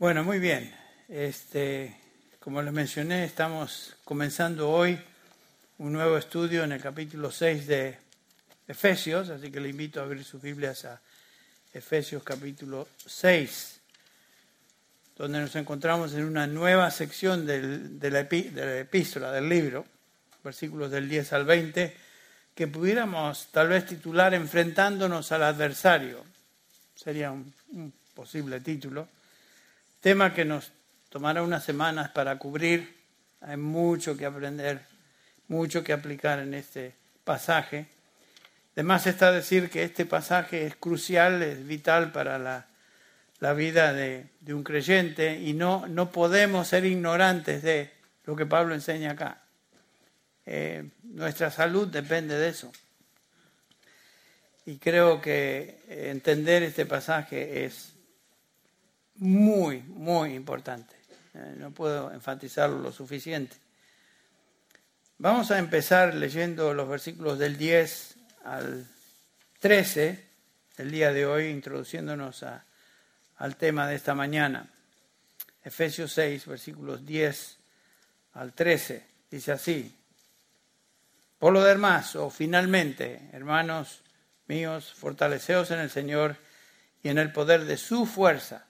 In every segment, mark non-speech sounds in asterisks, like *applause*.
Bueno, muy bien. Este, como les mencioné, estamos comenzando hoy un nuevo estudio en el capítulo 6 de Efesios, así que le invito a abrir sus Biblias a Efesios capítulo 6, donde nos encontramos en una nueva sección de, la epístola, del libro, versículos del 10 al 20, que pudiéramos tal vez titular Enfrentándonos al adversario. Sería un posible título tema que nos tomará unas semanas para cubrir. Hay mucho que aprender, mucho que aplicar en este pasaje. Además está decir que este pasaje es crucial, es vital para la, la vida de, un creyente y no, no podemos ser ignorantes de lo que Pablo enseña acá. Eh, nuestra salud depende de eso. Y creo que entender este pasaje es muy, muy importante. Eh, no puedo enfatizarlo lo suficiente. Vamos a empezar leyendo los versículos del 10 al 13 el día de hoy, introduciéndonos a, al tema de esta mañana. Efesios 6, versículos 10 al 13. Dice así. Por lo demás, o finalmente, hermanos míos, fortaleceos en el Señor y en el poder de su fuerza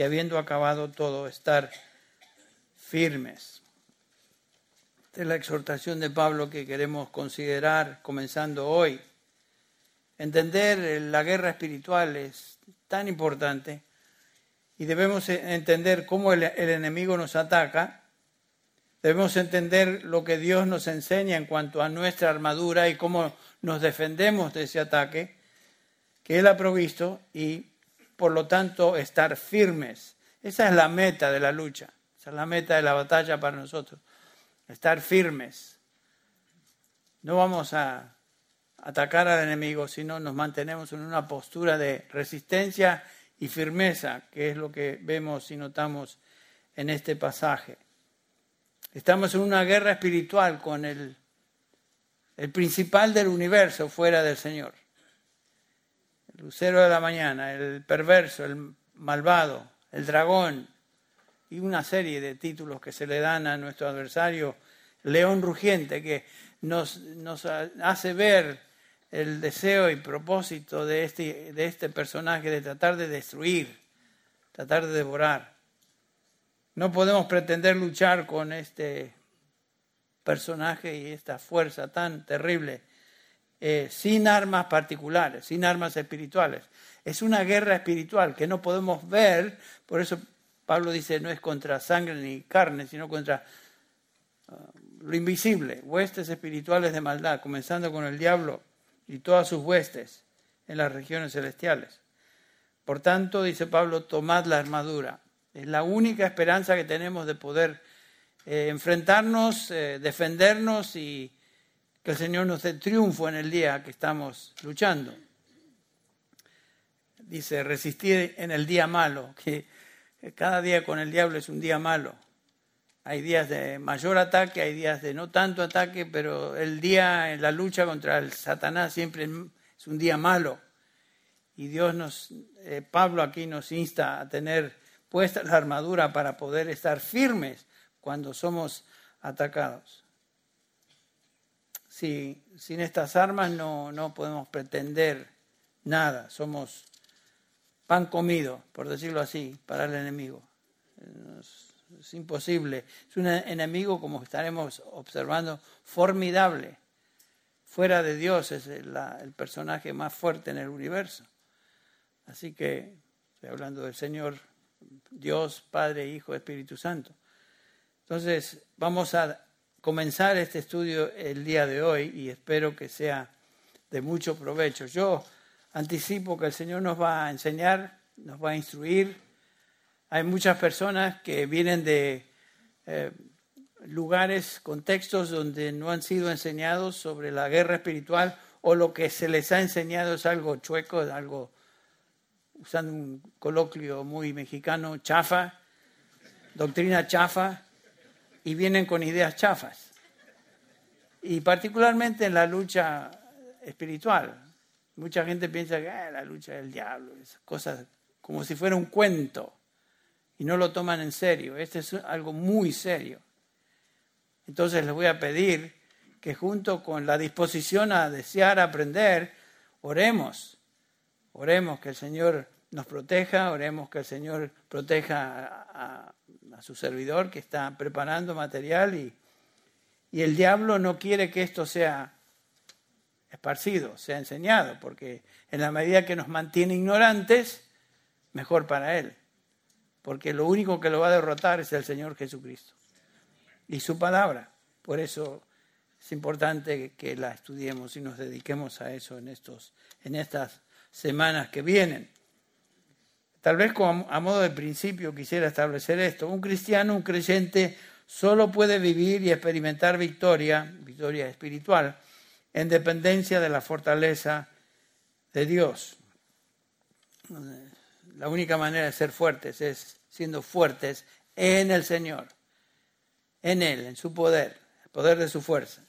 y habiendo acabado todo, estar firmes. Esta es la exhortación de Pablo que queremos considerar comenzando hoy. Entender la guerra espiritual es tan importante y debemos entender cómo el, el enemigo nos ataca. Debemos entender lo que Dios nos enseña en cuanto a nuestra armadura y cómo nos defendemos de ese ataque que Él ha provisto y por lo tanto, estar firmes. Esa es la meta de la lucha, esa es la meta de la batalla para nosotros, estar firmes. No vamos a atacar al enemigo, sino nos mantenemos en una postura de resistencia y firmeza, que es lo que vemos y notamos en este pasaje. Estamos en una guerra espiritual con el, el principal del universo fuera del Señor lucero de la mañana, el perverso, el malvado, el dragón y una serie de títulos que se le dan a nuestro adversario, león rugiente, que nos, nos hace ver el deseo y propósito de este, de este personaje de tratar de destruir, tratar de devorar. No podemos pretender luchar con este personaje y esta fuerza tan terrible eh, sin armas particulares, sin armas espirituales. Es una guerra espiritual que no podemos ver, por eso Pablo dice no es contra sangre ni carne, sino contra uh, lo invisible, huestes espirituales de maldad, comenzando con el diablo y todas sus huestes en las regiones celestiales. Por tanto, dice Pablo, tomad la armadura. Es la única esperanza que tenemos de poder eh, enfrentarnos, eh, defendernos y que el Señor nos dé triunfo en el día que estamos luchando. Dice, resistir en el día malo, que cada día con el diablo es un día malo. Hay días de mayor ataque, hay días de no tanto ataque, pero el día en la lucha contra el Satanás siempre es un día malo. Y Dios nos, eh, Pablo aquí nos insta a tener puesta la armadura para poder estar firmes cuando somos atacados si, sin estas armas no, no podemos pretender nada, somos pan comido, por decirlo así, para el enemigo. Es, imposible. Es un enemigo, como estaremos observando, formidable. Fuera de Dios es el personaje más fuerte en el universo. Así que estoy hablando del Señor, Dios, Padre, Hijo, Espíritu Santo. Entonces, vamos a comenzar este estudio el día de hoy y espero que sea de mucho provecho. Yo anticipo que el Señor nos va a enseñar, nos va a instruir Hay muchas personas que vienen de eh, lugares, contextos donde no han sido enseñados sobre la guerra espiritual o lo que se les ha enseñado es algo chueco, algo, usando un coloquio muy mexicano, chafa, doctrina chafa, y vienen con ideas chafas. Y particularmente en la lucha espiritual. Mucha gente piensa que ah, la lucha del diablo, esas cosas como si fuera un cuento, y no lo toman en serio. Este es algo muy serio. Entonces les voy a pedir que junto con la disposición a desear aprender, oremos. Oremos que el Señor nos proteja, oremos que el Señor proteja a, su servidor que está preparando material y, y el diablo no quiere que esto sea esparcido, sea enseñado, porque en la medida que nos mantiene ignorantes, mejor para él, porque lo único que lo va a derrotar es el Señor Jesucristo y su palabra. Por eso es importante que la estudiemos y nos dediquemos a eso en, estos, en estas semanas que vienen. Tal vez a modo de principio quisiera establecer esto. Un cristiano, un creyente, solo puede vivir y experimentar victoria, victoria espiritual, en dependencia de la fortaleza de Dios. La única manera de ser fuertes es siendo fuertes en el Señor en Él, en su poder, el poder de su fuerza.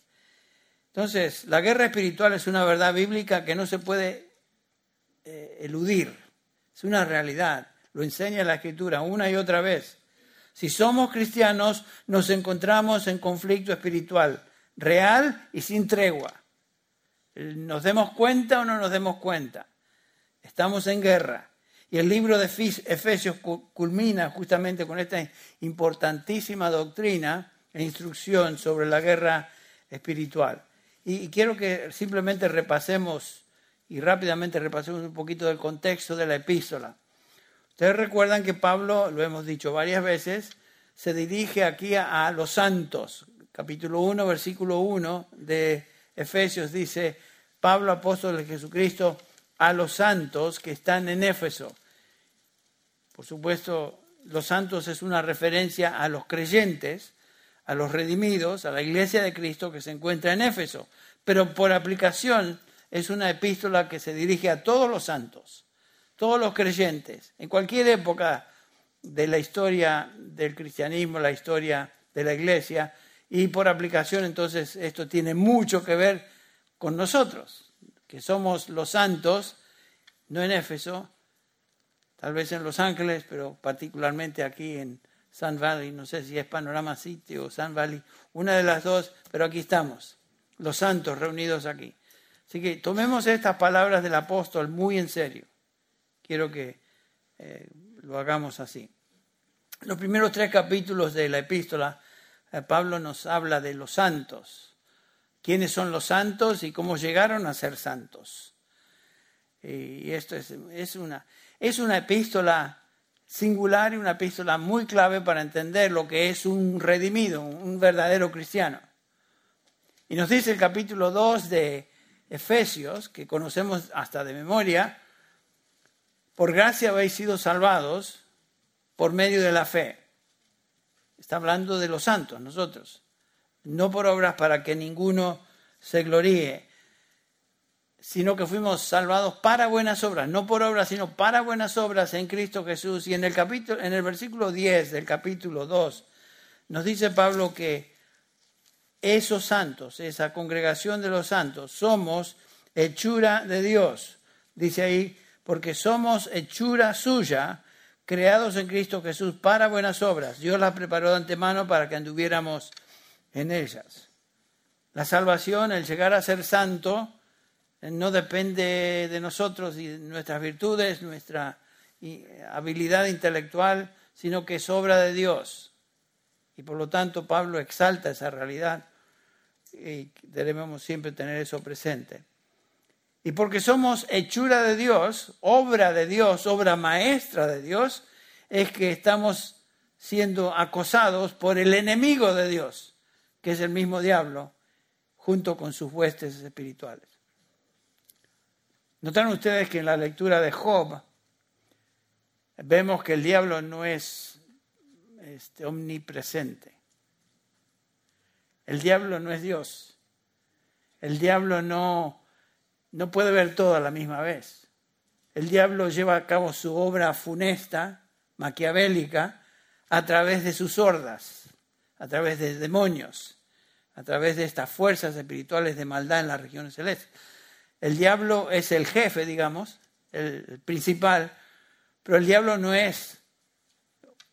Entonces, la guerra espiritual es una verdad bíblica que no se puede eh, eludir, es una realidad, lo enseña la Escritura una y otra vez. Si somos cristianos, nos encontramos en conflicto espiritual, real y sin tregua. Nos demos cuenta o no nos demos cuenta. Estamos en guerra. Y el libro de Efesios culmina justamente con esta importantísima doctrina e instrucción sobre la guerra espiritual. Y quiero que simplemente repasemos y rápidamente repasemos un poquito del contexto de la epístola. Ustedes recuerdan que Pablo, lo hemos dicho varias veces, se dirige aquí a, los santos. Capítulo 1, versículo 1 de Efesios dice, Pablo, apóstol de Jesucristo, a los santos que están en Éfeso por supuesto, los santos es una referencia a los creyentes, a los redimidos, a la iglesia de Cristo que se encuentra en Éfeso. Pero por aplicación es una epístola que se dirige a todos los santos, todos los creyentes, en cualquier época de la historia del cristianismo, la historia de la iglesia, y por aplicación entonces esto tiene mucho que ver con nosotros, que somos los santos, no en Éfeso, tal vez en Los Ángeles, pero particularmente aquí en Sun Valley, no sé si es Panorama City o Sun Valley, una de las dos, pero aquí estamos, los santos reunidos aquí. Así que tomemos estas palabras del apóstol muy en serio. Quiero que eh, lo hagamos así. Los primeros tres capítulos de la epístola, eh, Pablo nos habla de los santos. ¿Quiénes son los santos y cómo llegaron a ser santos? Y esto es, una, es una epístola singular y una epístola muy clave para entender lo que es un redimido, un verdadero cristiano. Y nos dice el capítulo 2 de Efesios, que conocemos hasta de memoria, por gracia habéis sido salvados por medio de la fe. Está hablando de los santos, nosotros. No por obras para que ninguno se gloríe, sino que fuimos salvados para buenas obras, no por obras, sino para buenas obras en Cristo Jesús. Y en el capítulo, en el versículo 10 del capítulo 2, nos dice Pablo que esos santos, esa congregación de los santos, somos hechura de Dios. Dice ahí, porque somos hechura suya, creados en Cristo Jesús para buenas obras. Dios las preparó de antemano para que anduviéramos en ellas. La salvación, el llegar a ser santo, no depende de nosotros y de nuestras virtudes, nuestra habilidad intelectual, sino que es obra de Dios. Y por lo tanto Pablo exalta esa realidad y debemos siempre tener eso presente. Y porque somos hechura de Dios, obra de Dios, obra maestra de Dios, es que estamos siendo acosados por el enemigo de Dios, que es el mismo diablo, junto con sus huestes espirituales. Notaron ustedes que en la lectura de Job, vemos que el diablo no es este, omnipresente. El diablo no es Dios. El diablo no, no puede ver todo a la misma vez. El diablo lleva a cabo su obra funesta, maquiavélica, a través de sus hordas, a través de demonios, a través de estas fuerzas espirituales de maldad en las regiones celestes. El diablo es el jefe, digamos, el principal, pero el diablo no es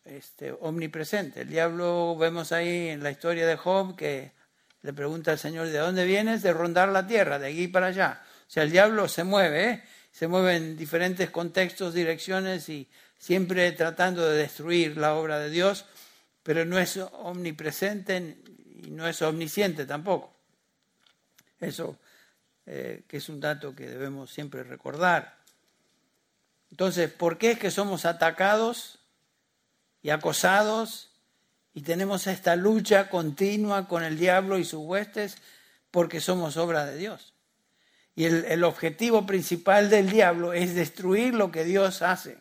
este, omnipresente. El diablo, vemos ahí en la historia de Job, que le pregunta al Señor, ¿de dónde vienes? De rondar la tierra, de aquí para allá. O sea, el diablo se mueve, ¿eh? se mueve en diferentes contextos, direcciones y siempre tratando de destruir la obra de Dios, pero no es omnipresente y no es omnisciente tampoco. Eso eh, que es un dato que debemos siempre recordar. Entonces, ¿por qué es que somos atacados y acosados y tenemos esta lucha continua con el diablo y sus huestes? Porque somos obra de Dios. Y el, objetivo principal del diablo es destruir lo que Dios hace.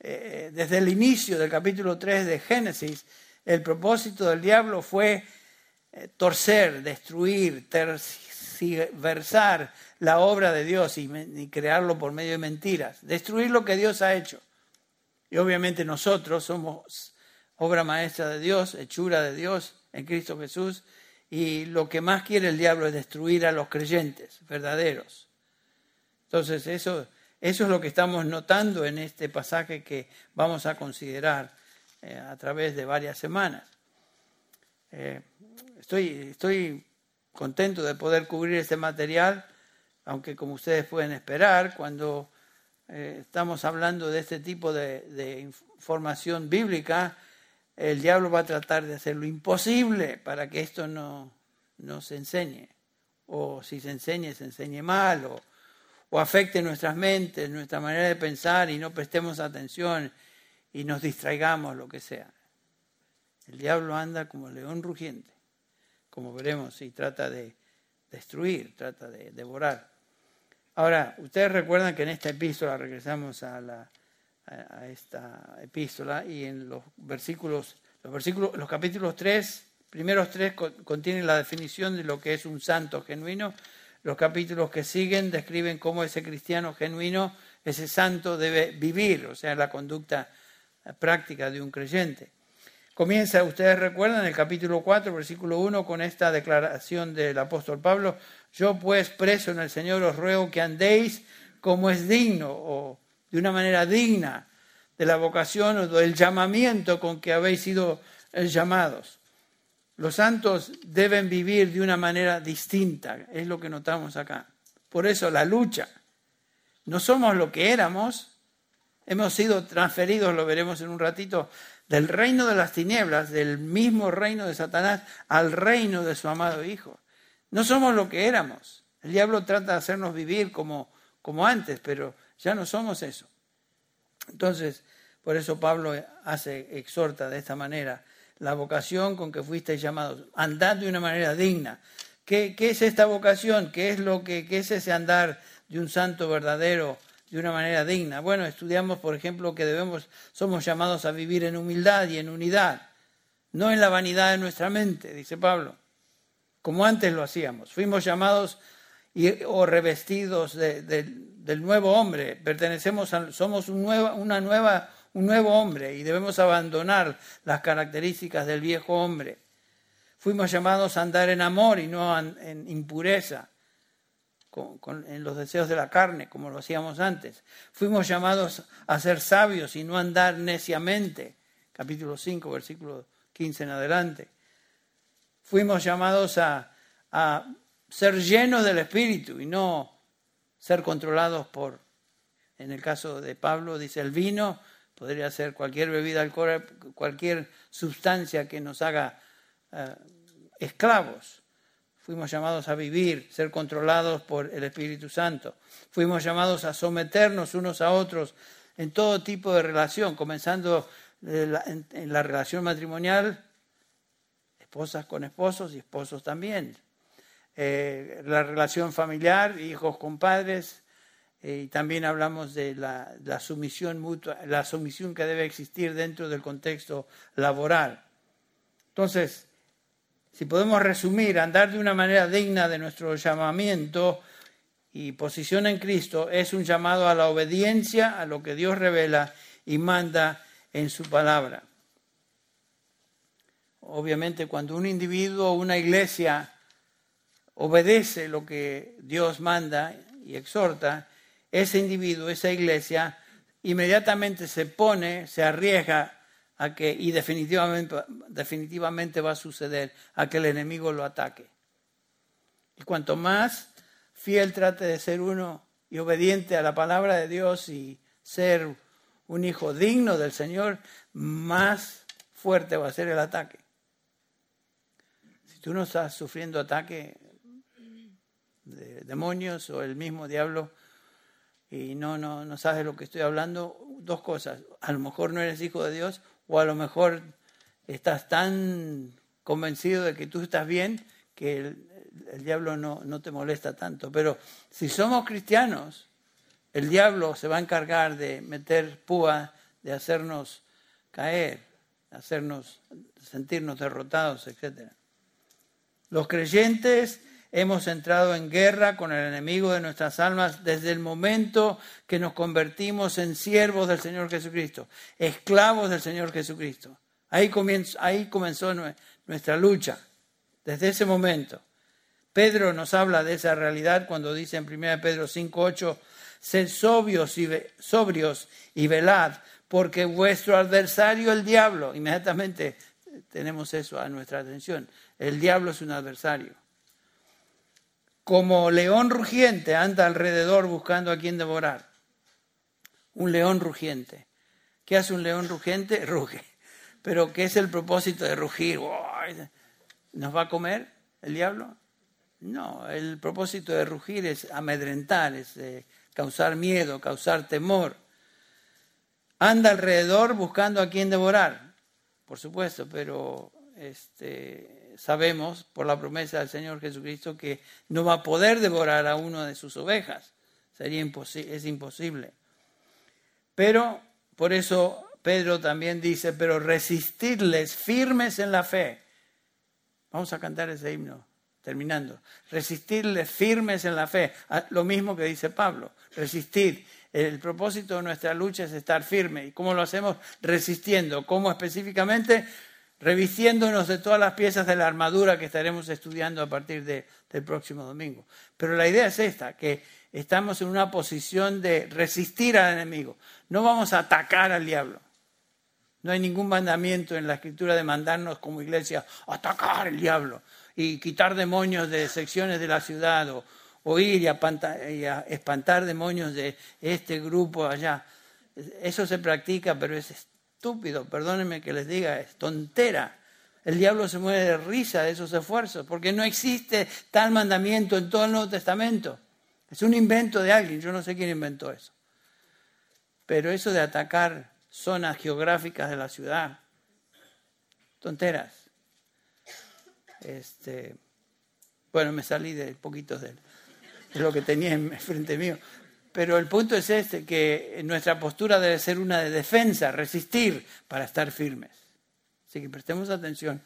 Eh, desde el inicio del capítulo 3 de Génesis, el propósito del diablo fue eh, torcer, destruir, tergiversar la obra de Dios y, crearlo por medio de mentiras, destruir lo que Dios ha hecho. Y obviamente nosotros somos obra maestra de Dios, hechura de Dios en Cristo Jesús, y lo que más quiere el diablo es destruir a los creyentes verdaderos. Entonces eso, eso es lo que estamos notando en este pasaje que vamos a considerar eh, a través de varias semanas. Eh, estoy, estoy contento de poder cubrir este material aunque como ustedes pueden esperar, cuando eh, estamos hablando de este tipo de, información bíblica, el diablo va a tratar de hacer lo imposible para que esto no, no se enseñe. O si se enseñe, se enseñe mal, o, o afecte nuestras mentes, nuestra manera de pensar y no prestemos atención y nos distraigamos, lo que sea. El diablo anda como león rugiente, como veremos, y trata de destruir, trata de devorar. Ahora, ustedes recuerdan que en esta epístola, regresamos a, la, a esta epístola, y en los versículos, los versículos, los capítulos 3, primeros tres contienen la definición de lo que es un santo genuino. Los capítulos que siguen describen cómo ese cristiano genuino, ese santo debe vivir, o sea, la conducta práctica de un creyente. Comienza, ustedes recuerdan, el capítulo 4, versículo 1, con esta declaración del apóstol Pablo, yo pues preso en el Señor os ruego que andéis como es digno o de una manera digna de la vocación o del llamamiento con que habéis sido eh, llamados. Los santos deben vivir de una manera distinta, es lo que notamos acá. Por eso la lucha. No somos lo que éramos, hemos sido transferidos, lo veremos en un ratito, del reino de las tinieblas, del mismo reino de Satanás, al reino de su amado Hijo. No somos lo que éramos. El diablo trata de hacernos vivir como, como antes, pero ya no somos eso. Entonces, por eso Pablo hace, exhorta de esta manera, la vocación con que fuisteis llamados, andad de una manera digna. ¿Qué, ¿Qué, es esta vocación? ¿Qué es, lo que, qué es ese andar de un santo verdadero de una manera digna? Bueno, estudiamos, por ejemplo, que debemos, somos llamados a vivir en humildad y en unidad, no en la vanidad de nuestra mente, dice Pablo como antes lo hacíamos. Fuimos llamados o revestidos del nuevo hombre. Pertenecemos somos un, una nueva, un nuevo hombre y debemos abandonar las características del viejo hombre. Fuimos llamados a andar en amor y no en impureza, en los deseos de la carne, como lo hacíamos antes. Fuimos llamados a ser sabios y no andar neciamente. Capítulo 5, versículo 15 en adelante fuimos llamados a, ser llenos del Espíritu y no ser controlados por, en el caso de Pablo, dice el vino, podría ser cualquier bebida alcohólica, cualquier sustancia que nos haga eh, esclavos. Fuimos llamados a vivir, ser controlados por el Espíritu Santo. Fuimos llamados a someternos unos a otros en todo tipo de relación, comenzando en la relación matrimonial esposas con esposos y esposos también. Eh, la relación familiar, hijos con padres, eh, y también hablamos de la, la, sumisión mutua, la sumisión que debe existir dentro del contexto laboral. Entonces, si podemos resumir, andar de una manera digna de nuestro llamamiento y posición en Cristo es un llamado a la obediencia a lo que Dios revela y manda en su palabra. Obviamente cuando un individuo o una iglesia obedece lo que Dios manda y exhorta, ese individuo, esa iglesia, inmediatamente se pone, se arriesga a que, y definitivamente, va a suceder, a que el enemigo lo ataque. Y cuanto más fiel trate de ser uno y obediente a la palabra de Dios y ser un hijo digno del Señor, más fuerte va a ser el ataque. Si tú no estás sufriendo ataque de demonios o el mismo diablo y no, no, no sabes lo que estoy hablando, dos cosas. A lo mejor no eres hijo de Dios o a lo mejor estás tan convencido de que tú estás bien que el, diablo no, no te molesta tanto. Pero si somos cristianos, el diablo se va a encargar de meter púa, de hacernos caer, hacernos sentirnos derrotados, etc. Los creyentes hemos entrado en guerra con el enemigo de nuestras almas desde el momento que nos convertimos en siervos del Señor Jesucristo, esclavos del Señor Jesucristo. Ahí, ahí comenzó nuestra lucha, desde ese momento. Pedro nos habla de esa realidad cuando dice en 1 Pedro 5.8, sed sobrios y, sobrios y velad, porque vuestro adversario el diablo, inmediatamente tenemos eso a nuestra atención, el diablo es un adversario. Como león rugiente anda alrededor buscando a quien devorar. Un león rugiente. ¿Qué hace un león rugiente? *laughs* Ruge. Pero ¿qué es el propósito de rugir? ¿Nos va a comer el diablo? No, el propósito de rugir es amedrentar, es eh, causar miedo, causar temor. Anda alrededor buscando a quien devorar, por supuesto, pero este, sabemos por la promesa del Señor Jesucristo que no va a poder devorar a uno de sus ovejas. Sería es imposible. Pero por eso Pedro también dice, pero resistirles firmes en la fe. Vamos a cantar ese himno terminando, resistirles firmes en la fe, ah, lo mismo que dice Pablo, resistir. El propósito de nuestra lucha es estar firme. ¿Y cómo lo hacemos? Resistiendo. ¿Cómo específicamente? Revistiéndonos de todas las piezas de la armadura que estaremos estudiando a partir del próximo domingo. Pero la idea es esta, que estamos en una posición de resistir al enemigo. No vamos a atacar al diablo. No hay ningún mandamiento en la escritura de mandarnos como iglesia atacar al diablo y quitar demonios de secciones de la ciudad o, ir y a, espantar demonios de este grupo allá. Eso se practica, pero es estúpido, perdónenme que les diga, es tontera. El diablo se muere de risa de esos esfuerzos, porque no existe tal mandamiento en todo el Nuevo Testamento. Es un invento de alguien, yo no sé quién inventó eso. Pero eso de atacar zonas geográficas de la ciudad, tonteras. Este, bueno, me salí de poquitos de, de lo que tenía en frente mío. Pero el punto es este, que nuestra postura debe ser una de defensa, resistir para estar firmes. Así que prestemos atención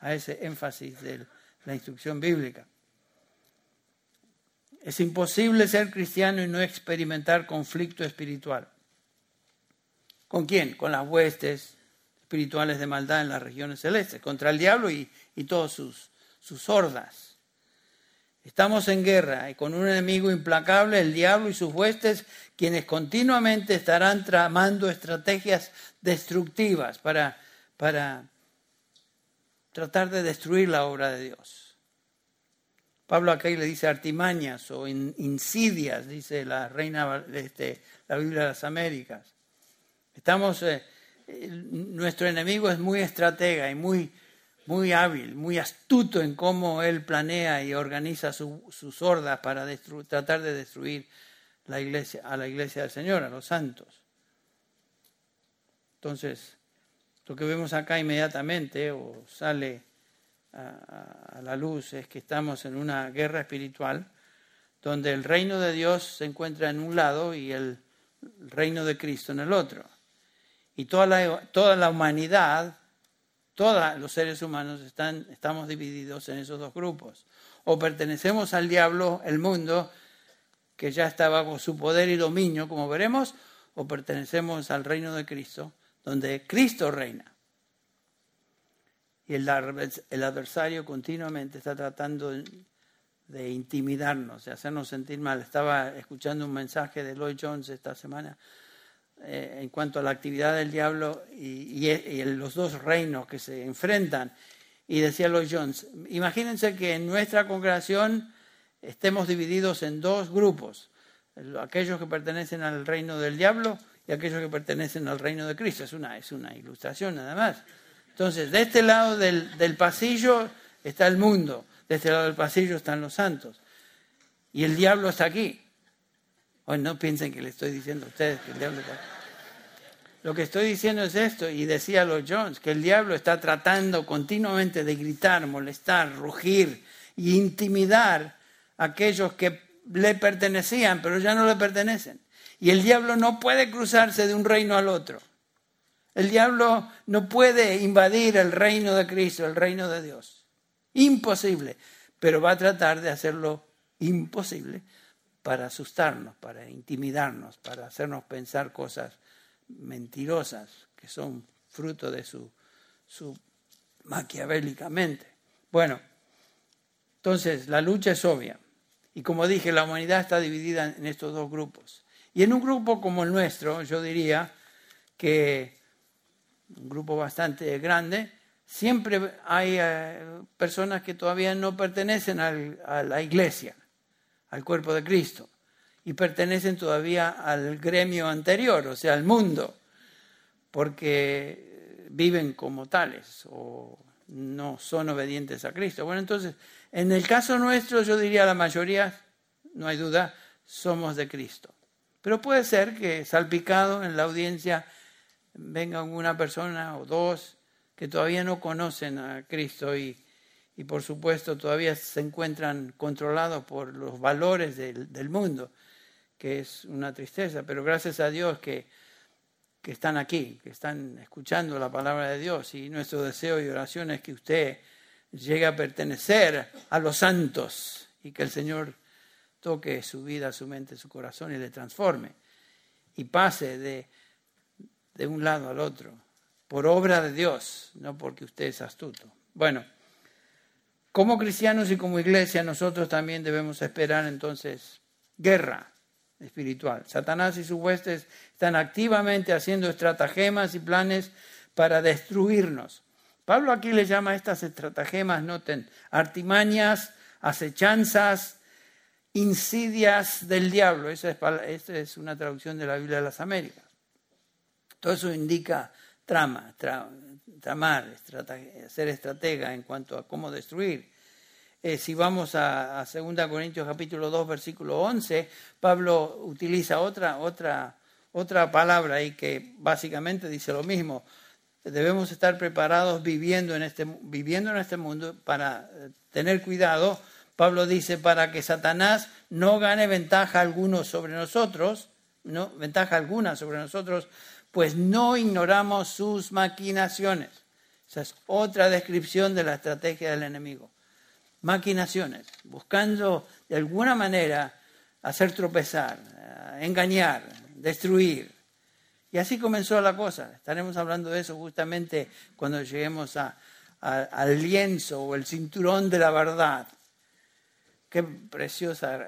a ese énfasis de la instrucción bíblica. Es imposible ser cristiano y no experimentar conflicto espiritual. ¿Con quién? Con las huestes espirituales de maldad en las regiones celestes, contra el diablo y, y todas sus, sus hordas. Estamos en guerra y con un enemigo implacable, el diablo y sus huestes, quienes continuamente estarán tramando estrategias destructivas para, para tratar de destruir la obra de Dios. Pablo acá le dice artimañas o insidias, dice la reina este, la Biblia de las Américas. Estamos, eh, nuestro enemigo es muy estratega y muy, muy hábil, muy astuto en cómo él planea y organiza sus hordas para tratar de destruir la iglesia, a la iglesia del Señor, a los santos. Entonces, lo que vemos acá inmediatamente o sale a, a la luz es que estamos en una guerra espiritual donde el reino de Dios se encuentra en un lado y el reino de Cristo en el otro. Y toda la, toda la humanidad, todos los seres humanos están, estamos divididos en esos dos grupos. O pertenecemos al diablo, el mundo, que ya está bajo su poder y dominio, como veremos, o pertenecemos al reino de Cristo, donde Cristo reina. Y el, el adversario continuamente está tratando de intimidarnos, de hacernos sentir mal. Estaba escuchando un mensaje de Lloyd Jones esta semana eh, en cuanto a la actividad del diablo y, y, los dos reinos que se enfrentan. Y decía Lloyd Jones, imagínense que en nuestra congregación estemos divididos en dos grupos, aquellos que pertenecen al reino del diablo y aquellos que pertenecen al reino de Cristo. Es una, es una ilustración nada más. Entonces, de este lado del, del pasillo está el mundo de este lado del pasillo están los santos. Y el diablo está aquí. Hoy no piensen que le estoy diciendo a ustedes que el diablo está. Lo que estoy diciendo es esto, y decía los Jones, que el diablo está tratando continuamente de gritar, molestar, rugir y intimidar a aquellos que le pertenecían, pero ya no le pertenecen. Y el diablo no puede cruzarse de un reino al otro. El diablo no puede invadir el reino de Cristo, el reino de Dios. Imposible. Pero va a tratar de hacerlo imposible para asustarnos, para intimidarnos, para hacernos pensar cosas mentirosas que son fruto de su, su maquiavélicamente. Bueno, entonces la lucha es obvia. Y como dije, la humanidad está dividida en estos dos grupos. Y en un grupo como el nuestro, yo diría que un grupo bastante grande, siempre hay eh, personas que todavía no pertenecen a la iglesia, al cuerpo de Cristo, y pertenecen todavía al gremio anterior, o sea, al mundo, porque viven como tales o no son obedientes a Cristo. Bueno, entonces, en el caso nuestro, yo diría la mayoría, no hay duda, somos de Cristo. Pero puede ser que salpicado en la audiencia venga una persona o dos que todavía no conocen a Cristo y, y por supuesto todavía se encuentran controlados por los valores del, del, mundo, que es una tristeza, pero gracias a Dios que, que están aquí, que están escuchando la palabra de Dios y nuestro deseo y oración es que usted llegue a pertenecer a los santos y que el Señor toque su vida, su mente, su corazón y le transforme y pase de, de un lado al otro por obra de Dios, no porque usted es astuto. Bueno, como cristianos y como iglesia nosotros también debemos esperar entonces guerra espiritual. Satanás y sus huestes están activamente haciendo estratagemas y planes para destruirnos. Pablo aquí le llama a estas estratagemas, noten, artimañas, acechanzas, insidias del diablo. Esa es, esa es una traducción de la Biblia de las Américas. Todo eso indica trama, tramar, ser estratega en cuanto a cómo destruir. Eh, si vamos a, a 2 Corintios capítulo 2, versículo 11, Pablo utiliza otra, otra, otra palabra ahí que básicamente dice lo mismo. Debemos estar preparados viviendo en este, viviendo en este mundo para eh, tener cuidado. Pablo dice, para que Satanás no gane ventaja alguna sobre nosotros, no, ventaja alguna sobre nosotros, pues no ignoramos sus maquinaciones. Esa es otra descripción de la estrategia del enemigo. Maquinaciones, buscando de alguna manera hacer tropezar, eh, engañar, destruir. Y así comenzó la cosa. Estaremos hablando de eso justamente cuando lleguemos al lienzo o el cinturón de la verdad. Qué preciosa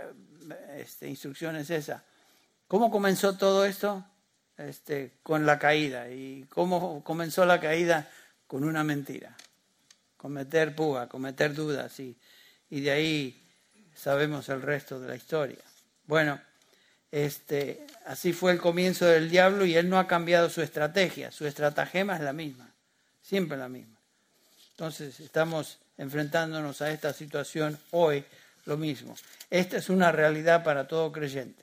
este, instrucción es esa. ¿Cómo comenzó todo esto? Este, con la caída. ¿Y cómo comenzó la caída? Con una mentira, cometer púa, cometer dudas y, y de ahí sabemos el resto de la historia. Bueno, este, así fue el comienzo del diablo y él no ha cambiado su estrategia, su estratagema es la misma, siempre la misma. Entonces estamos enfrentándonos a esta situación hoy lo mismo. Esta es una realidad para todo creyente.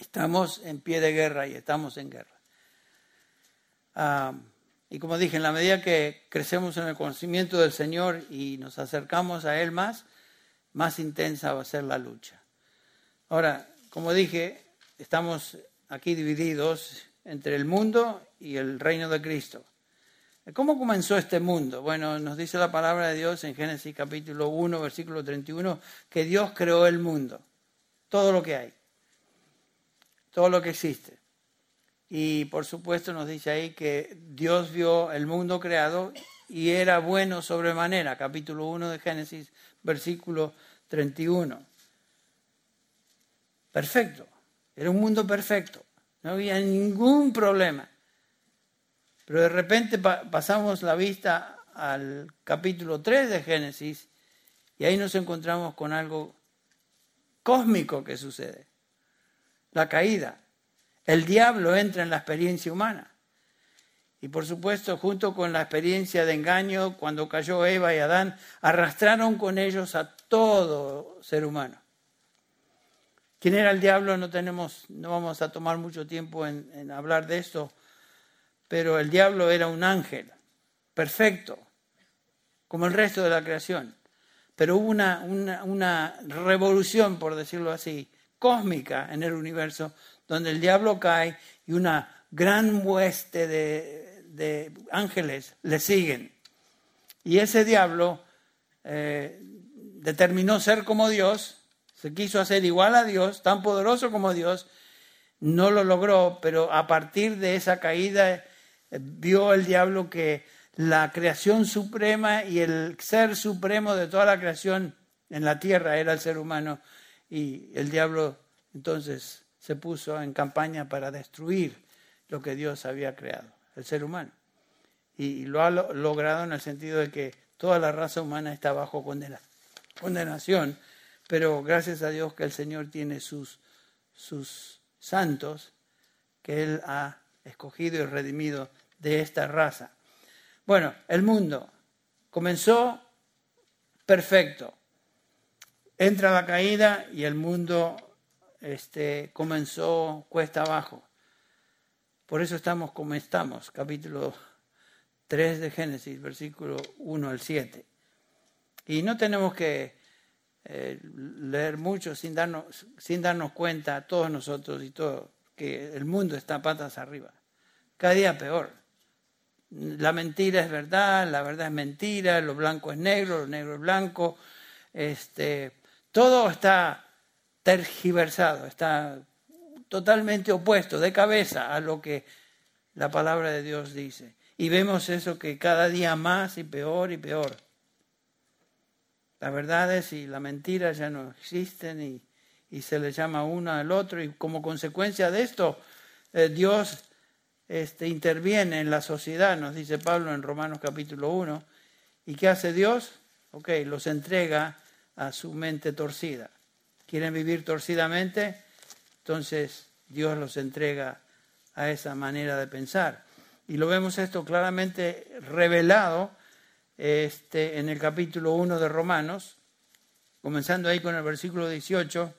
Estamos en pie de guerra y estamos en guerra. Ah, y como dije, en la medida que crecemos en el conocimiento del Señor y nos acercamos a Él más, más intensa va a ser la lucha. Ahora, como dije, estamos aquí divididos entre el mundo y el reino de Cristo. ¿Cómo comenzó este mundo? Bueno, nos dice la palabra de Dios en Génesis capítulo 1, versículo 31, que Dios creó el mundo, todo lo que hay, todo lo que existe. Y por supuesto nos dice ahí que Dios vio el mundo creado y era bueno sobremanera, capítulo 1 de Génesis, versículo 31. Perfecto, era un mundo perfecto, no había ningún problema. Pero de repente pasamos la vista al capítulo 3 de Génesis y ahí nos encontramos con algo cósmico que sucede. La caída. El diablo entra en la experiencia humana. Y por supuesto, junto con la experiencia de engaño, cuando cayó Eva y Adán, arrastraron con ellos a todo ser humano. ¿Quién era el diablo? No tenemos, no vamos a tomar mucho tiempo en, hablar de esto pero el diablo era un ángel, perfecto, como el resto de la creación. Pero hubo una, revolución, por decirlo así, cósmica en el universo, donde el diablo cae y una gran hueste de, ángeles le siguen. Y ese diablo eh, determinó ser como Dios, se quiso hacer igual a Dios, tan poderoso como Dios, no lo logró, pero a partir de esa caída vio el diablo que la creación suprema y el ser supremo de toda la creación en la tierra era el ser humano y el diablo entonces se puso en campaña para destruir lo que Dios había creado, el ser humano. Y lo ha logrado en el sentido de que toda la raza humana está bajo condenación, pero gracias a Dios que el Señor tiene sus, sus santos que Él ha escogido y redimido de esta raza. Bueno, el mundo comenzó perfecto. Entra la caída y el mundo este, comenzó cuesta abajo. Por eso estamos como estamos, capítulo 3 de Génesis, versículo 1 al 7. Y no tenemos que eh, leer mucho sin darnos, sin darnos cuenta, todos nosotros y todo, que el mundo está patas arriba. Cada día peor la mentira es verdad, la verdad es mentira, lo blanco es negro, lo negro es blanco. Este, todo está tergiversado, está totalmente opuesto, de cabeza a lo que la palabra de Dios dice. Y vemos eso que cada día más y peor y peor. La verdad es y la mentira ya no existen y, se le llama uno al otro y como consecuencia de esto eh, Dios este, interviene en la sociedad, nos dice Pablo en Romanos capítulo 1. ¿Y qué hace Dios? Ok, los entrega a su mente torcida. ¿Quieren vivir torcidamente? Entonces Dios los entrega a esa manera de pensar. Y lo vemos esto claramente revelado este, en el capítulo 1 de Romanos, comenzando ahí con el versículo 18.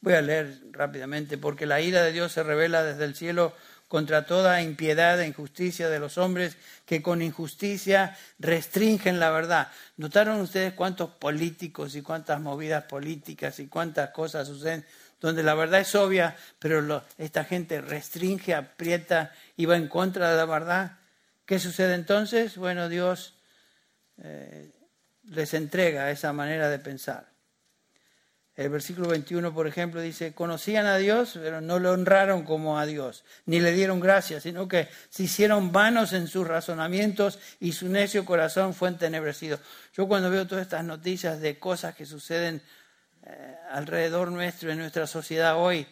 Voy a leer rápidamente, porque la ira de Dios se revela desde el cielo contra toda impiedad e injusticia de los hombres que con injusticia restringen la verdad. ¿Notaron ustedes cuántos políticos y cuántas movidas políticas y cuántas cosas suceden donde la verdad es obvia, pero esta gente restringe, aprieta y va en contra de la verdad? ¿Qué sucede entonces? Bueno, Dios eh, les entrega esa manera de pensar. El versículo 21, por ejemplo, dice, conocían a Dios, pero no lo honraron como a Dios, ni le dieron gracias, sino que se hicieron vanos en sus razonamientos y su necio corazón fue entenebrecido. Yo cuando veo todas estas noticias de cosas que suceden eh, alrededor nuestro, en nuestra sociedad hoy,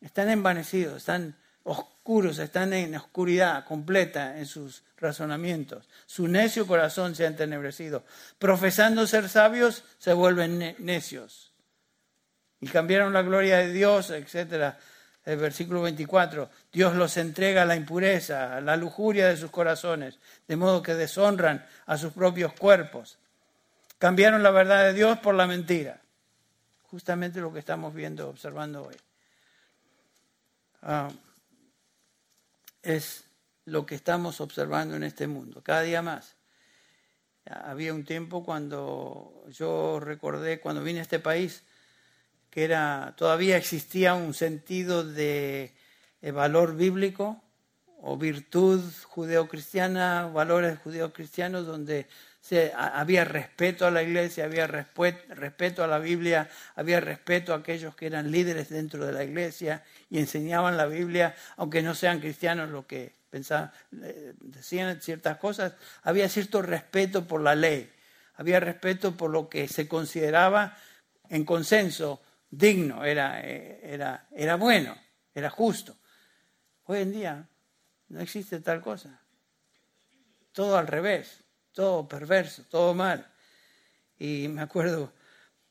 están envanecidos, están oscuros, están en oscuridad completa en sus razonamientos. Su necio corazón se ha entenebrecido. Profesando ser sabios, se vuelven necios y cambiaron la gloria de Dios, etc. El versículo 24, Dios los entrega a la impureza, a la lujuria de sus corazones, de modo que deshonran a sus propios cuerpos. Cambiaron la verdad de Dios por la mentira. Justamente lo que estamos viendo, observando hoy. Ah, es lo que estamos observando en este mundo, cada día más. Había un tiempo cuando yo recordé, cuando vine a este país, que era, todavía existía un sentido de, de valor bíblico o virtud judeocristiana, valores judeocristianos donde había respeto a la iglesia, había respeto a la Biblia, había respeto a aquellos que eran líderes dentro de la iglesia y enseñaban la Biblia, aunque no sean cristianos lo que pensaban, eh, decían ciertas cosas, había cierto respeto por la ley, había respeto por lo que se consideraba en consenso digno, era, eh, era, era bueno, era justo. Hoy en día no existe tal cosa. Todo al revés todo perverso, todo mal. Y me acuerdo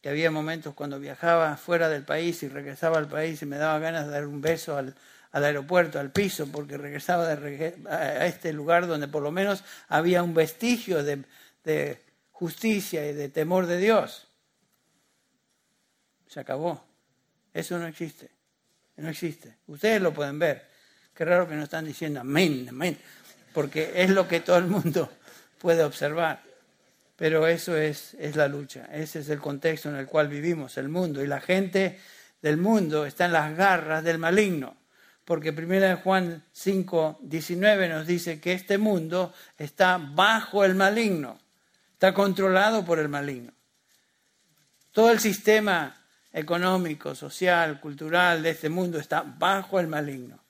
que había momentos cuando viajaba fuera del país y regresaba al país y me daba ganas de dar un beso al, aeropuerto, al piso, porque regresaba a este lugar donde por lo menos había un vestigio de, de justicia y de temor de Dios. Se acabó. Eso no existe. No existe. Ustedes lo pueden ver. Qué raro que no están diciendo amén, amén, porque es lo que todo el mundo *laughs* puede observar. Pero eso es, es la lucha, ese es el contexto en el cual vivimos, el mundo. Y la gente del mundo está en las garras del maligno. Porque 1 Juan 5, 19 nos dice que este mundo está bajo el maligno, está controlado por el maligno. Todo el sistema económico, social, cultural de este mundo está bajo el maligno.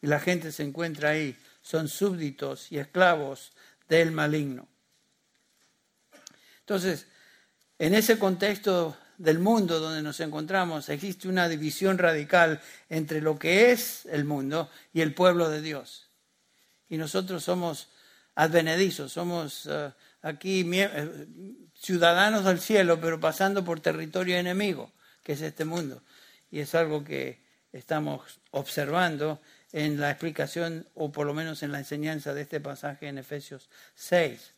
Y la gente se encuentra ahí, son súbditos y esclavos del maligno. Entonces, en ese contexto del mundo donde nos encontramos, existe una división radical entre lo que es el mundo y el pueblo de Dios. Y nosotros somos advenedizos, somos eh, aquí eh, ciudadanos del cielo, pero pasando por territorio enemigo, que es este mundo. Y es algo que estamos observando en la explicación o por lo menos en la enseñanza de este pasaje en Efesios 6.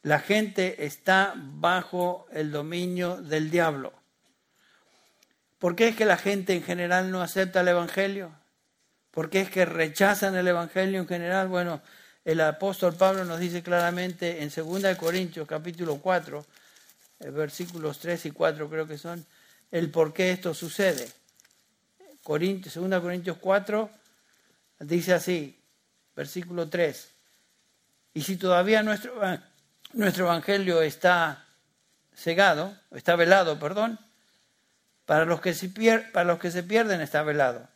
La gente está bajo el dominio del diablo. ¿Por qué es que la gente en general no acepta el Evangelio? ¿Por qué es que rechazan el Evangelio en general? Bueno, el apóstol Pablo nos dice claramente en 2 Corintios capítulo 4, eh, versículos 3 y 4 creo que son, el por qué esto sucede. 2 Corintios 4, Dice así, versículo 3. Y si todavía nuestro, nuestro evangelio está cegado, está velado, perdón, para los, que se para los que se pierden está velado,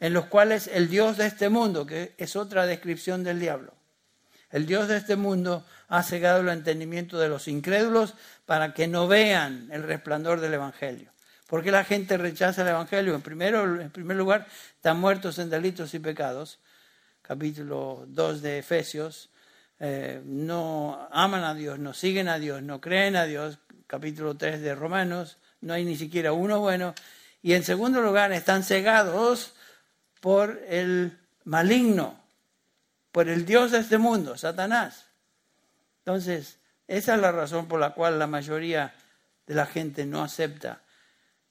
en los cuales el Dios de este mundo, que es otra descripción del diablo, el Dios de este mundo ha cegado el entendimiento de los incrédulos para que no vean el resplandor del Evangelio. ¿Por qué la gente rechaza el Evangelio? En, primer lugar, están muertos en delitos y pecados. Capítulo 2 de Efesios. Eh, no aman a Dios, no siguen a Dios, no creen a Dios. Capítulo 3 de Romanos. No hay ni siquiera uno bueno. Y en segundo lugar, están cegados por el maligno, por el Dios de este mundo, Satanás. Entonces, esa es la razón por la cual la mayoría de la gente no acepta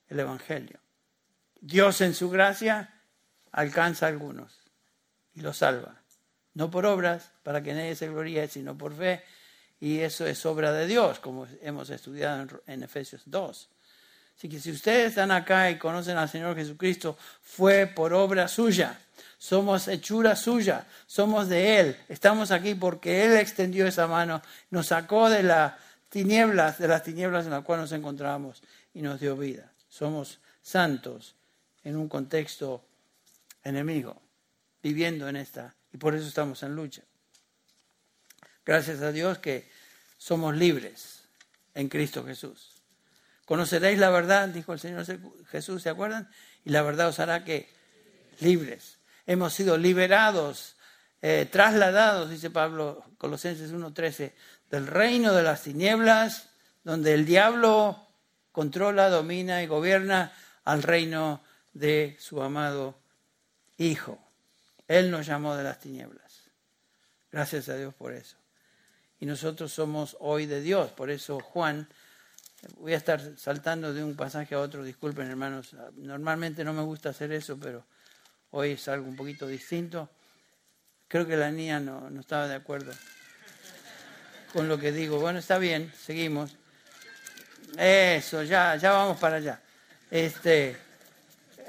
el Evangelio. Dios en su gracia alcanza a algunos y los salva. No por obras, para que nadie se gloríe, sino por fe. Y eso es obra de Dios, como hemos estudiado en Efesios 2. Así que si ustedes están acá y conocen al Señor Jesucristo, fue por obra suya. Somos hechura suya, somos de Él. Estamos aquí porque Él extendió esa mano, nos sacó de las tinieblas, de las tinieblas en las cuales nos encontramos y nos dio vida somos santos en un contexto enemigo, viviendo en esta, y por eso estamos en lucha. Gracias a Dios que somos libres en Cristo Jesús. Conoceréis la verdad, dijo el Señor Jesús, ¿se acuerdan? Y la verdad os hará que libres. Hemos sido liberados, eh, trasladados, dice Pablo, Colosenses 1.13, del reino de las tinieblas, donde el diablo controla, domina y gobierna al reino de su amado Hijo. Él nos llamó de las tinieblas. Gracias a Dios por eso. Y nosotros somos hoy de Dios. Por eso Juan, voy a estar saltando de un pasaje a otro, disculpen hermanos, normalmente no me gusta hacer eso, pero hoy es algo un poquito distinto. Creo que la niña no, no estaba de acuerdo. con lo que digo. Bueno, está bien, seguimos. Eso, ya, ya vamos para allá. Este,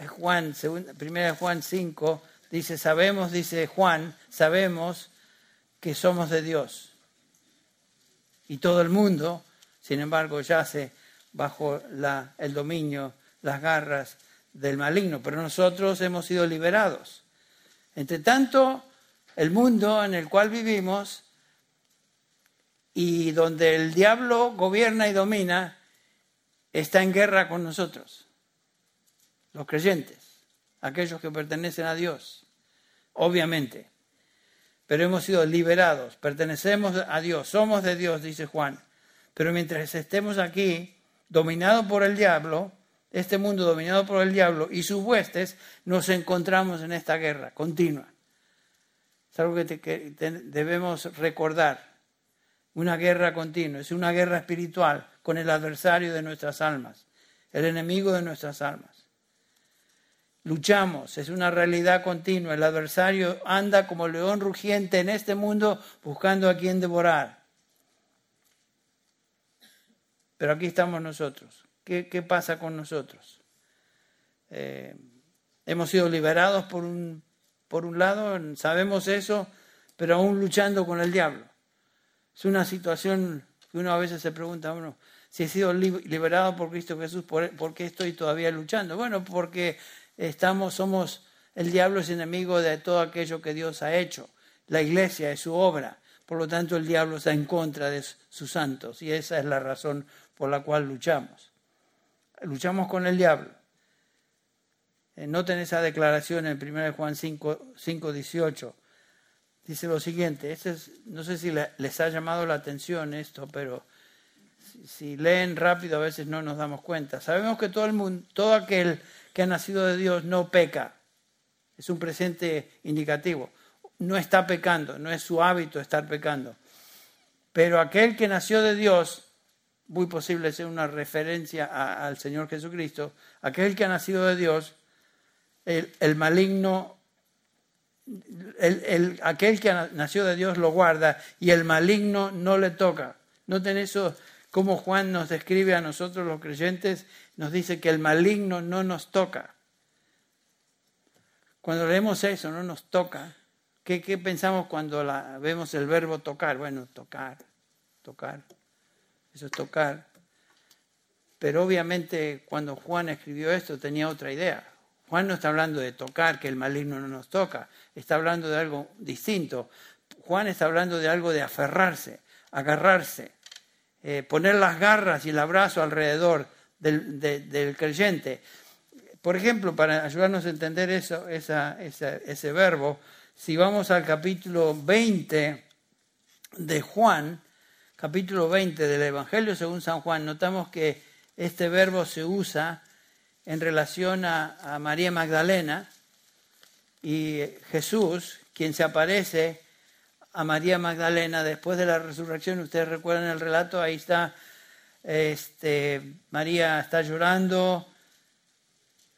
Juan, primera Juan 5, dice, sabemos, dice Juan, sabemos que somos de Dios. Y todo el mundo, sin embargo, yace bajo la, el dominio, las garras del maligno, pero nosotros hemos sido liberados. Entre tanto, el mundo en el cual vivimos y donde el diablo gobierna y domina, está en guerra con nosotros, los creyentes, aquellos que pertenecen a Dios, obviamente. Pero hemos sido liberados, pertenecemos a Dios, somos de Dios, dice Juan. Pero mientras estemos aquí, dominados por el diablo, este mundo dominado por el diablo y sus huestes, nos encontramos en esta guerra continua. Es algo que, debemos recordar. Una guerra continua, es una guerra espiritual con el adversario de nuestras almas, el enemigo de nuestras almas. Luchamos, es una realidad continua. El adversario anda como león rugiente en este mundo buscando a quien devorar. Pero aquí estamos nosotros, ¿Qué, pasa con nosotros? Eh, hemos sido liberados por un, por un lado, sabemos eso, pero aún luchando con el diablo. Es una situación que uno a veces se pregunta, uno, si he sido liberado por Cristo Jesús, ¿por, qué estoy todavía luchando? Bueno, porque estamos, somos, el diablo es enemigo de todo aquello que Dios ha hecho. La iglesia es su obra. Por lo tanto, el diablo está en contra de sus santos y esa es la razón por la cual luchamos luchamos con el diablo. Eh, noten esa declaración en 1 Juan 5, 5 18. Dice lo siguiente, este no sé si les ha llamado la atención esto, pero si, leen rápido a veces no nos damos cuenta. Sabemos que todo el mundo, todo aquel que ha nacido de Dios no peca. Es un presente indicativo. No está pecando, no es su hábito estar pecando. Pero aquel que nació de Dios muy posible sea una referencia al Señor Jesucristo, aquel que ha nacido de Dios, el, maligno, el, aquel que nació de Dios lo guarda y el maligno no le toca. Noten eso, como Juan nos describe a nosotros los creyentes, nos dice que el maligno no nos toca. Cuando leemos eso, no nos toca. ¿Qué, qué pensamos cuando la, vemos el verbo tocar? Bueno, tocar, tocar eso es tocar. Pero obviamente cuando Juan escribió esto tenía otra idea. Juan no está hablando de tocar, que el maligno no nos toca, está hablando de algo distinto. Juan está hablando de algo de aferrarse, agarrarse, eh, poner las garras y el abrazo alrededor del, creyente. Por ejemplo, para ayudarnos a entender eso, ese verbo, si vamos al capítulo 20 de Juan, capítulo 20 del Evangelio según San Juan, notamos que este verbo se usa en relación a, María Magdalena y Jesús, quien se aparece a María Magdalena después de la resurrección. Ustedes recuerdan el relato, ahí está, este, María está llorando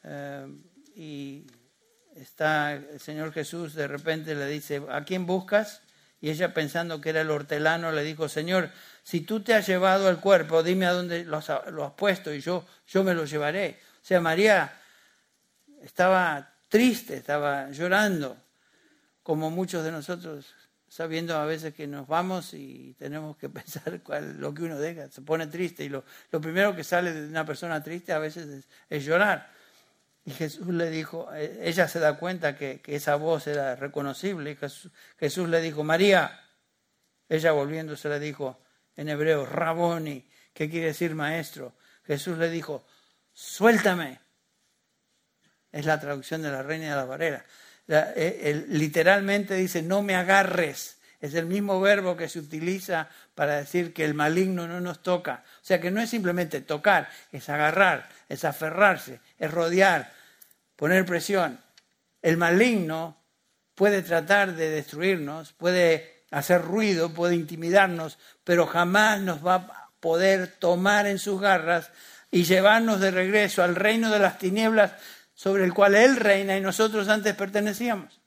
eh, y está el Señor Jesús de repente le dice, ¿a quién buscas? Y ella pensando que era el hortelano le dijo, Señor, si tú te has llevado el cuerpo, dime a dónde lo has, puesto y yo, yo me lo llevaré. O sea, María estaba triste, estaba llorando, como muchos de nosotros, sabiendo a veces que nos vamos y tenemos que *laughs* pensar cuál, lo que uno deja, se pone triste y lo, lo primero que sale de una persona triste a veces es llorar. Y Jesús le dijo, eh, ella se da cuenta que, esa voz era reconocible. Y Jesús, le dijo, María. Ella volviéndose le dijo en hebreo, Raboni, ¿qué quiere decir maestro? Jesús le dijo, suéltame. Es la traducción de la reina de la barrera. Eh, literalmente dice, no me agarres. Es el mismo verbo que se utiliza para decir que el maligno no nos toca. O sea que no es simplemente tocar, es agarrar, es aferrarse, es rodear, poner presión. El maligno puede tratar de destruirnos, puede hacer ruido, puede intimidarnos, pero jamás nos va a poder tomar en sus garras y llevarnos de regreso al reino de las tinieblas sobre el cual Él reina y nosotros antes pertenecíamos.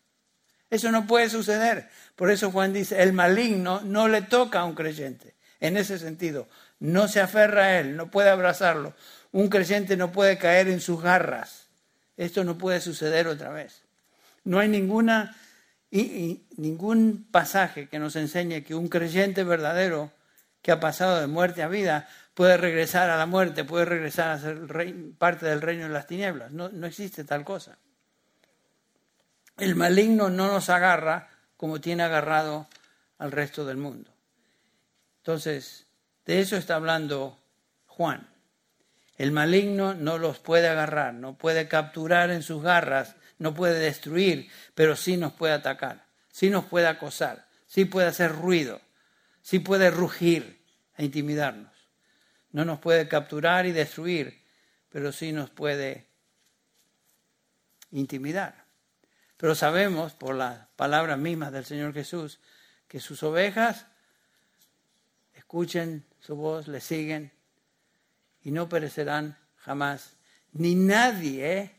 Eso no puede suceder, Por eso Juan dice, el maligno no le toca a un creyente. En ese sentido, no se aferra a él, no puede abrazarlo. Un creyente no puede caer en sus garras. Esto no puede suceder otra vez. No hay ninguna, ningún pasaje que nos enseñe que un creyente verdadero que ha pasado de muerte a vida puede regresar a la muerte, puede regresar a ser parte del reino de las tinieblas. No, no existe tal cosa. El maligno no nos agarra como tiene agarrado al resto del mundo. Entonces, de eso está hablando Juan. El maligno no los puede agarrar, no puede capturar en sus garras, no puede destruir, pero sí nos puede atacar, sí nos puede acosar, sí puede hacer ruido, sí puede rugir e intimidarnos. No nos puede capturar y destruir, pero sí nos puede intimidar. Pero sabemos por las palabras mismas del Señor Jesús que sus ovejas escuchen su voz, le siguen y no perecerán jamás. Ni nadie ¿eh?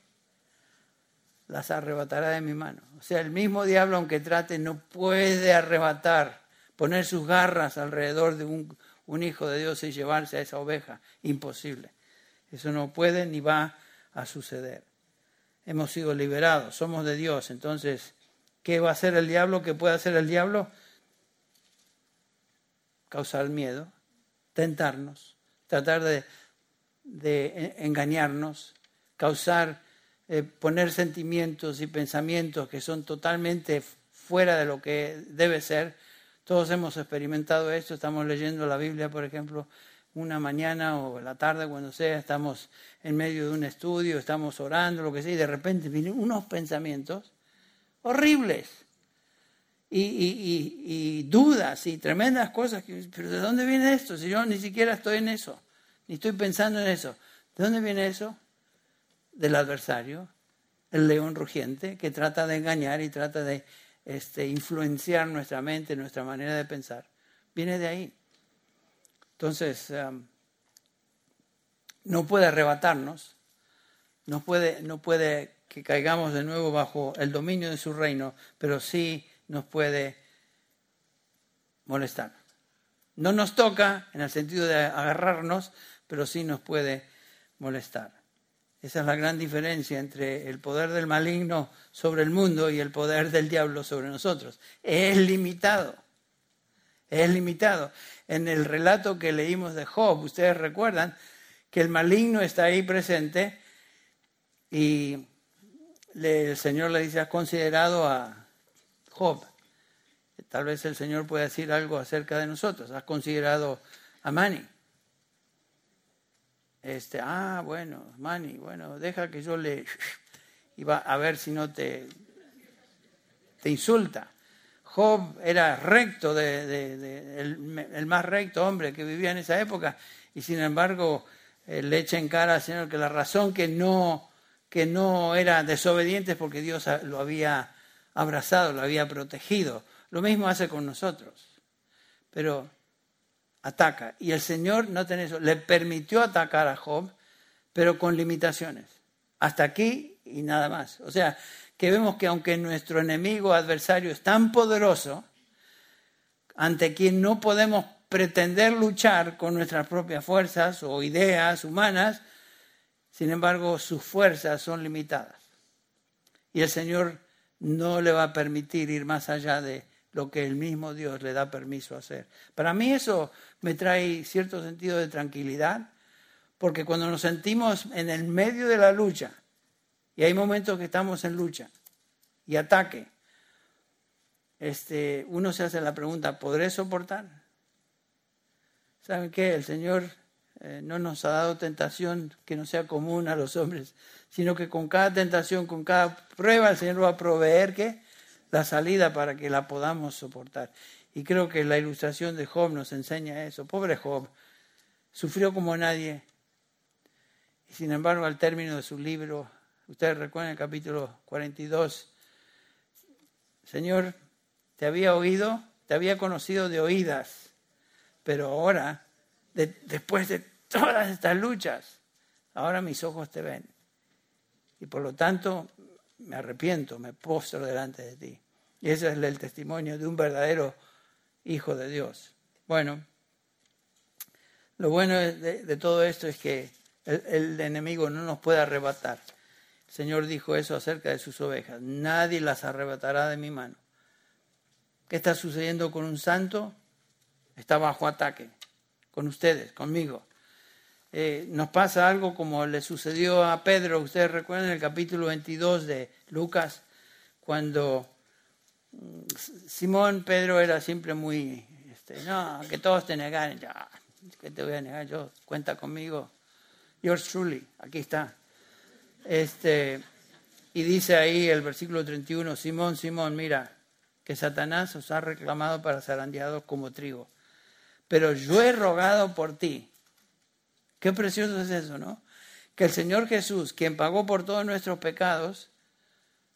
las arrebatará de mi mano. O sea, el mismo diablo, aunque trate, no puede arrebatar, poner sus garras alrededor de un, un hijo de Dios y llevarse a esa oveja. Imposible. Eso no puede ni va a suceder hemos sido liberados, somos de Dios. Entonces, ¿qué va a hacer el diablo? ¿Qué puede hacer el diablo? Causar miedo, tentarnos, tratar de, engañarnos, causar, eh, poner sentimientos y pensamientos que son totalmente fuera de lo que debe ser. Todos hemos experimentado esto, estamos leyendo la Biblia, por ejemplo, una mañana o la tarde, cuando sea, estamos en medio de un estudio, estamos orando, lo que sea, y de repente vienen unos pensamientos horribles y, dudas y tremendas cosas. Pero ¿de dónde viene esto? Si yo ni siquiera estoy en eso, ni estoy pensando en eso. ¿De dónde viene eso? Del adversario, el león rugiente, que trata de engañar y trata de este, influenciar nuestra mente, nuestra manera de pensar. Viene de ahí. Entonces, um, no puede arrebatarnos, no puede, no puede que caigamos de nuevo bajo el dominio de su reino, pero sí nos puede molestar. No nos toca en el sentido de agarrarnos, pero sí nos puede molestar. Esa es la gran diferencia entre el poder del maligno sobre el mundo y el poder del diablo sobre nosotros. Es limitado. Es limitado en el relato que leímos de Job, ustedes recuerdan que el maligno está ahí presente y el Señor le dice, has considerado a Job. Tal vez el Señor pueda decir algo acerca de nosotros. Has considerado a Mani. Este, ah, bueno, Mani, bueno, deja que yo le... *laughs* Y va a ver si no te, te insulta. Job era recto, de, el, más recto hombre que vivía en esa época, y sin embargo eh, le echa en cara al Señor que la razón que no, que no era desobediente es porque Dios lo había abrazado, lo había protegido. Lo mismo hace con nosotros. Pero ataca. Y el Señor, no tiene eso, le permitió atacar a Job, pero con limitaciones. Hasta aquí y nada más. O sea, que vemos que aunque nuestro enemigo adversario es tan poderoso, ante quien no podemos pretender luchar con nuestras propias fuerzas o ideas humanas, sin embargo sus fuerzas son limitadas. Y el Señor no le va a permitir ir más allá de lo que el mismo Dios le da permiso a hacer. Para mí eso me trae cierto sentido de tranquilidad, porque cuando nos sentimos en el medio de la lucha, y hay momentos que estamos en lucha y ataque. Este, uno se hace la pregunta, ¿podré soportar? ¿Saben qué? El Señor eh, no nos ha dado tentación que no sea común a los hombres, sino que con cada tentación, con cada prueba, el Señor va a proveer la salida para que la podamos soportar. Y creo que la ilustración de Job nos enseña eso. Pobre Job, sufrió como nadie. Y sin embargo, al término de su libro, Ustedes recuerdan el capítulo 42. Señor, te había oído, te había conocido de oídas, pero ahora, después de todas estas luchas, ahora mis ojos te ven. Y por lo tanto, me arrepiento, me postro delante de ti. Y ese es el testimonio de un verdadero hijo de Dios. Bueno, lo bueno de, todo esto es que el, enemigo no nos puede arrebatar. El Señor dijo eso acerca de sus ovejas. Nadie las arrebatará de mi mano. ¿Qué está sucediendo con un santo? Está bajo ataque. Con ustedes, conmigo. Eh, nos pasa algo como le sucedió a Pedro. Ustedes recuerdan el capítulo 22 de Lucas, cuando Simón Pedro era siempre muy, este, no, que todos te negaren, ya, que te voy a negar yo, cuenta conmigo. Yours truly, aquí está. Este, y dice ahí el versículo 31, Simón, Simón, mira, que Satanás os ha reclamado para zarandeados como trigo. Pero yo he rogado por ti Qué precioso es eso, ¿no? Que el Señor Jesús, quien pagó por todos nuestros pecados,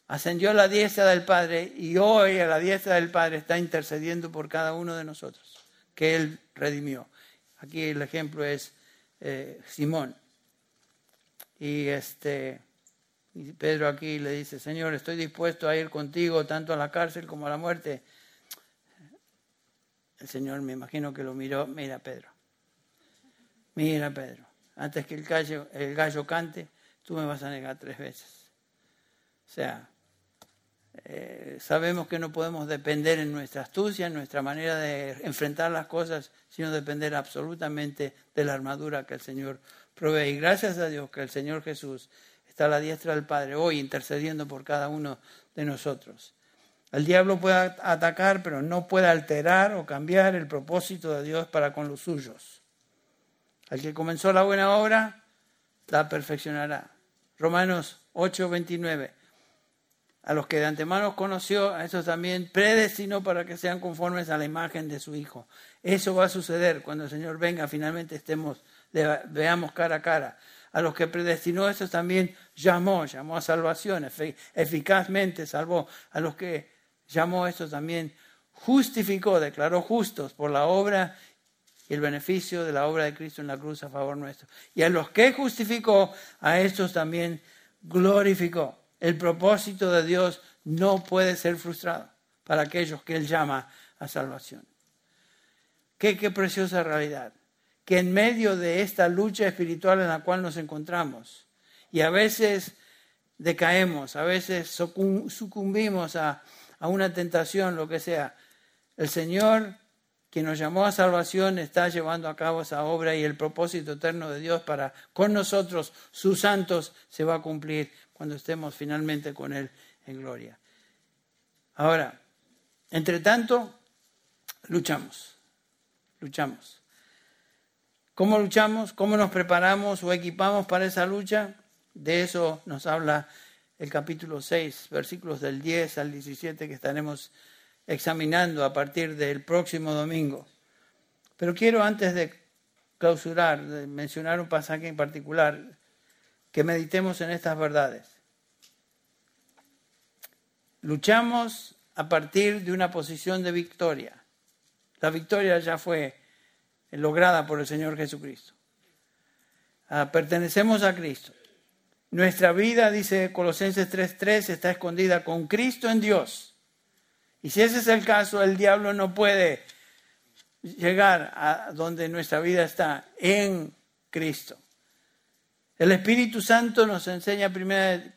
ascendió a la diestra del Padre y hoy a la diestra del Padre está intercediendo por cada uno de nosotros, que Él redimió. Aquí el ejemplo es eh, Simón. Y este Pedro aquí le dice, Señor, estoy dispuesto a ir contigo tanto a la cárcel como a la muerte. El Señor me imagino que lo miró, mira Pedro, Mira, Pedro, antes que el gallo, el gallo cante, tú me vas a negar tres veces. O sea, eh, sabemos que no podemos depender en nuestra astucia, en nuestra manera de enfrentar las cosas, sino depender absolutamente de la armadura que el Señor provee. Y gracias a Dios que el Señor Jesús está a la diestra del Padre hoy intercediendo por cada uno de nosotros. El diablo puede atacar, pero no puede alterar o cambiar el propósito de Dios para con los suyos. Al que comenzó la buena obra, la perfeccionará. Romanos 8, 29. A los que de antemano conoció, a esos también predestinó para que sean conformes a la imagen de su Hijo. Eso va a suceder cuando el Señor venga, finalmente estemos, veamos cara a cara. A los que predestinó, esos también llamó, llamó a salvación, eficazmente salvó. A los que llamó, esos también justificó, declaró justos por la obra y el beneficio de la obra de Cristo en la cruz a favor nuestro. Y a los que justificó, a estos también glorificó. El propósito de Dios no puede ser frustrado para aquellos que Él llama a salvación. Qué, qué preciosa realidad. Que en medio de esta lucha espiritual en la cual nos encontramos, y a veces decaemos, a veces sucumbimos a, a una tentación, lo que sea, el Señor que nos llamó a salvación está llevando a cabo esa obra y el propósito eterno de Dios para con nosotros, sus santos, se va a cumplir cuando estemos finalmente con Él en gloria. Ahora, entre tanto, luchamos, luchamos. ¿Cómo luchamos? ¿Cómo nos preparamos o equipamos para esa lucha? De eso nos habla el capítulo 6, versículos del 10 al 17 que estaremos examinando a partir del próximo domingo. Pero quiero antes de clausurar, mencionar un pasaje en particular, que meditemos en estas verdades. Luchamos a partir de una posición de victoria. La victoria ya fue lograda por el Señor Jesucristo. Ah, pertenecemos a Cristo. Nuestra vida, dice Colosenses 3:3, está escondida con Cristo en Dios. Y si ese es el caso, el diablo no puede llegar a donde nuestra vida está, en Cristo. El Espíritu Santo nos enseña, 1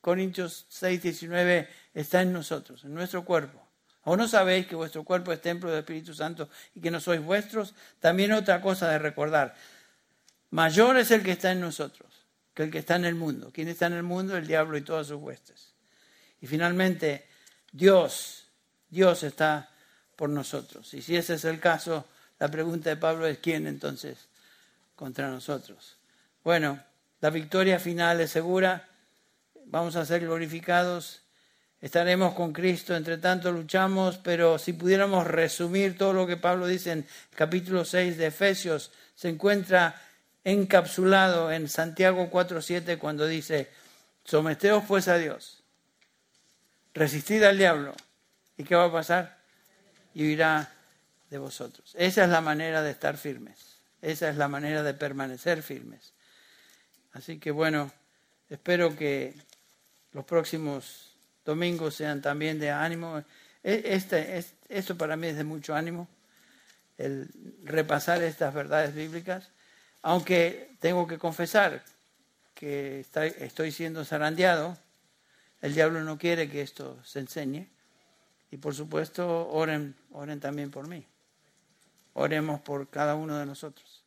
Corintios 6, 19, está en nosotros, en nuestro cuerpo. ¿O no sabéis que vuestro cuerpo es templo del Espíritu Santo y que no sois vuestros? También otra cosa de recordar. Mayor es el que está en nosotros que el que está en el mundo. ¿Quién está en el mundo? El diablo y todas sus huestes. Y finalmente, Dios Dios está por nosotros. Y si ese es el caso, la pregunta de Pablo es ¿quién entonces contra nosotros? Bueno, la victoria final es segura, vamos a ser glorificados, estaremos con Cristo, entre tanto luchamos, pero si pudiéramos resumir todo lo que Pablo dice en el capítulo 6 de Efesios, se encuentra encapsulado en Santiago 4.7 cuando dice, someteos pues a Dios, resistid al diablo ¿Y qué va a pasar? Y huirá de vosotros. Esa es la manera de estar firmes. Esa es la manera de permanecer firmes. Así que bueno, espero que los próximos domingos sean también de ánimo. E, este, esto para mí es de mucho ánimo, el repasar estas verdades bíblicas, aunque tengo que confesar que estoy siendo zarandeado, el diablo no quiere que esto se enseñe, y por supuesto oren, oren también por mí. Oremos por cada uno de nosotros.